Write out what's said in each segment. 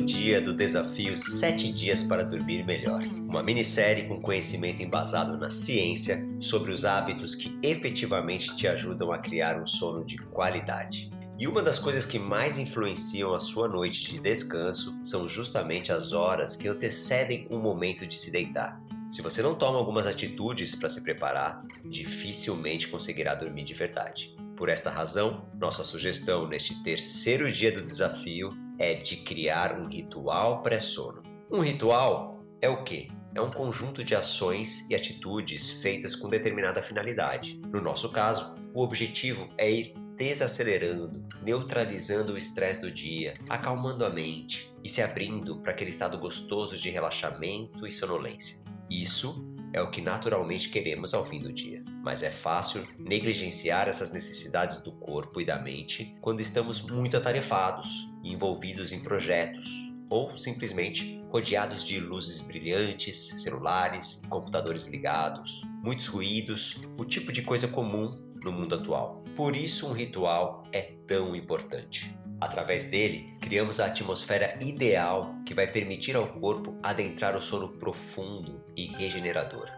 dia do desafio 7 dias para dormir melhor. Uma minissérie com conhecimento embasado na ciência sobre os hábitos que efetivamente te ajudam a criar um sono de qualidade. E uma das coisas que mais influenciam a sua noite de descanso são justamente as horas que antecedem o momento de se deitar. Se você não toma algumas atitudes para se preparar, dificilmente conseguirá dormir de verdade. Por esta razão, nossa sugestão neste terceiro dia do desafio é de criar um ritual pré-sono. Um ritual é o quê? É um conjunto de ações e atitudes feitas com determinada finalidade. No nosso caso, o objetivo é ir desacelerando, neutralizando o estresse do dia, acalmando a mente e se abrindo para aquele estado gostoso de relaxamento e sonolência. Isso é o que naturalmente queremos ao fim do dia, mas é fácil negligenciar essas necessidades do corpo e da mente quando estamos muito atarefados, envolvidos em projetos ou simplesmente rodeados de luzes brilhantes, celulares, computadores ligados, muitos ruídos, o tipo de coisa comum no mundo atual. Por isso, um ritual é tão importante. Através dele, criamos a atmosfera ideal que vai permitir ao corpo adentrar o sono profundo e regenerador.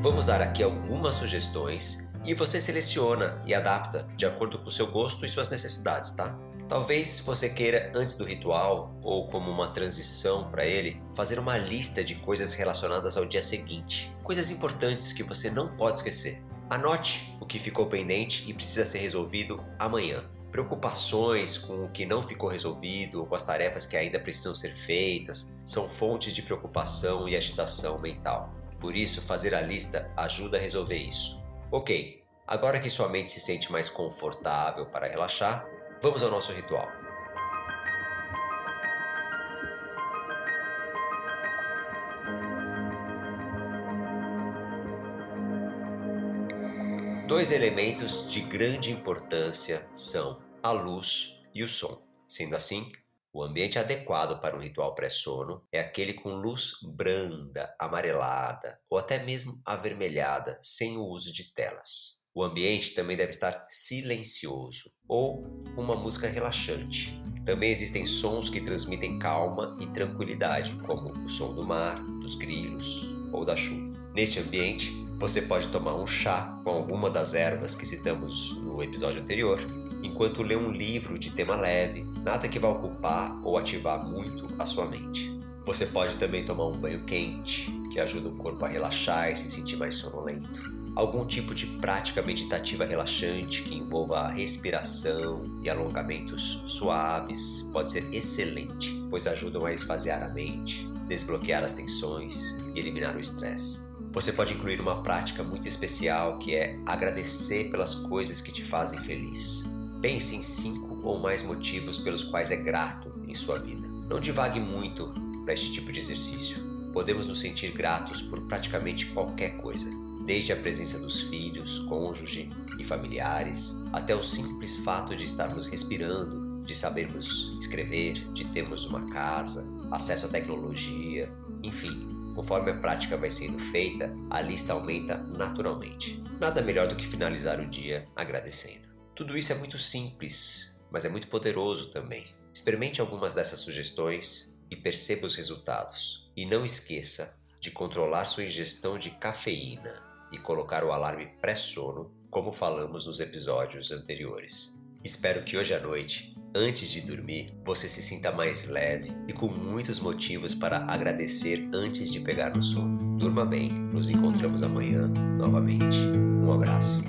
Vamos dar aqui algumas sugestões e você seleciona e adapta de acordo com o seu gosto e suas necessidades, tá? Talvez você queira, antes do ritual, ou como uma transição para ele, fazer uma lista de coisas relacionadas ao dia seguinte, coisas importantes que você não pode esquecer. Anote o que ficou pendente e precisa ser resolvido amanhã. Preocupações com o que não ficou resolvido ou com as tarefas que ainda precisam ser feitas são fontes de preocupação e agitação mental. Por isso, fazer a lista ajuda a resolver isso. Ok, agora que sua mente se sente mais confortável para relaxar, Vamos ao nosso ritual. Dois elementos de grande importância são a luz e o som. Sendo assim, o ambiente adequado para um ritual pré-sono é aquele com luz branda, amarelada ou até mesmo avermelhada, sem o uso de telas. O ambiente também deve estar silencioso ou uma música relaxante. Também existem sons que transmitem calma e tranquilidade, como o som do mar, dos grilos ou da chuva. Neste ambiente, você pode tomar um chá com alguma das ervas que citamos no episódio anterior, enquanto lê um livro de tema leve, nada que vá ocupar ou ativar muito a sua mente. Você pode também tomar um banho quente, que ajuda o corpo a relaxar e se sentir mais sonolento algum tipo de prática meditativa relaxante que envolva respiração e alongamentos suaves pode ser excelente, pois ajudam a esvaziar a mente, desbloquear as tensões e eliminar o estresse. Você pode incluir uma prática muito especial que é agradecer pelas coisas que te fazem feliz. Pense em cinco ou mais motivos pelos quais é grato em sua vida. Não divague muito para este tipo de exercício. Podemos nos sentir gratos por praticamente qualquer coisa desde a presença dos filhos, cônjuge e familiares, até o simples fato de estarmos respirando, de sabermos escrever, de termos uma casa, acesso à tecnologia, enfim. Conforme a prática vai sendo feita, a lista aumenta naturalmente. Nada melhor do que finalizar o dia agradecendo. Tudo isso é muito simples, mas é muito poderoso também. Experimente algumas dessas sugestões e perceba os resultados. E não esqueça de controlar sua ingestão de cafeína e colocar o alarme pré-sono, como falamos nos episódios anteriores. Espero que hoje à noite, antes de dormir, você se sinta mais leve e com muitos motivos para agradecer antes de pegar no sono. Durma bem, nos encontramos amanhã novamente. Um abraço.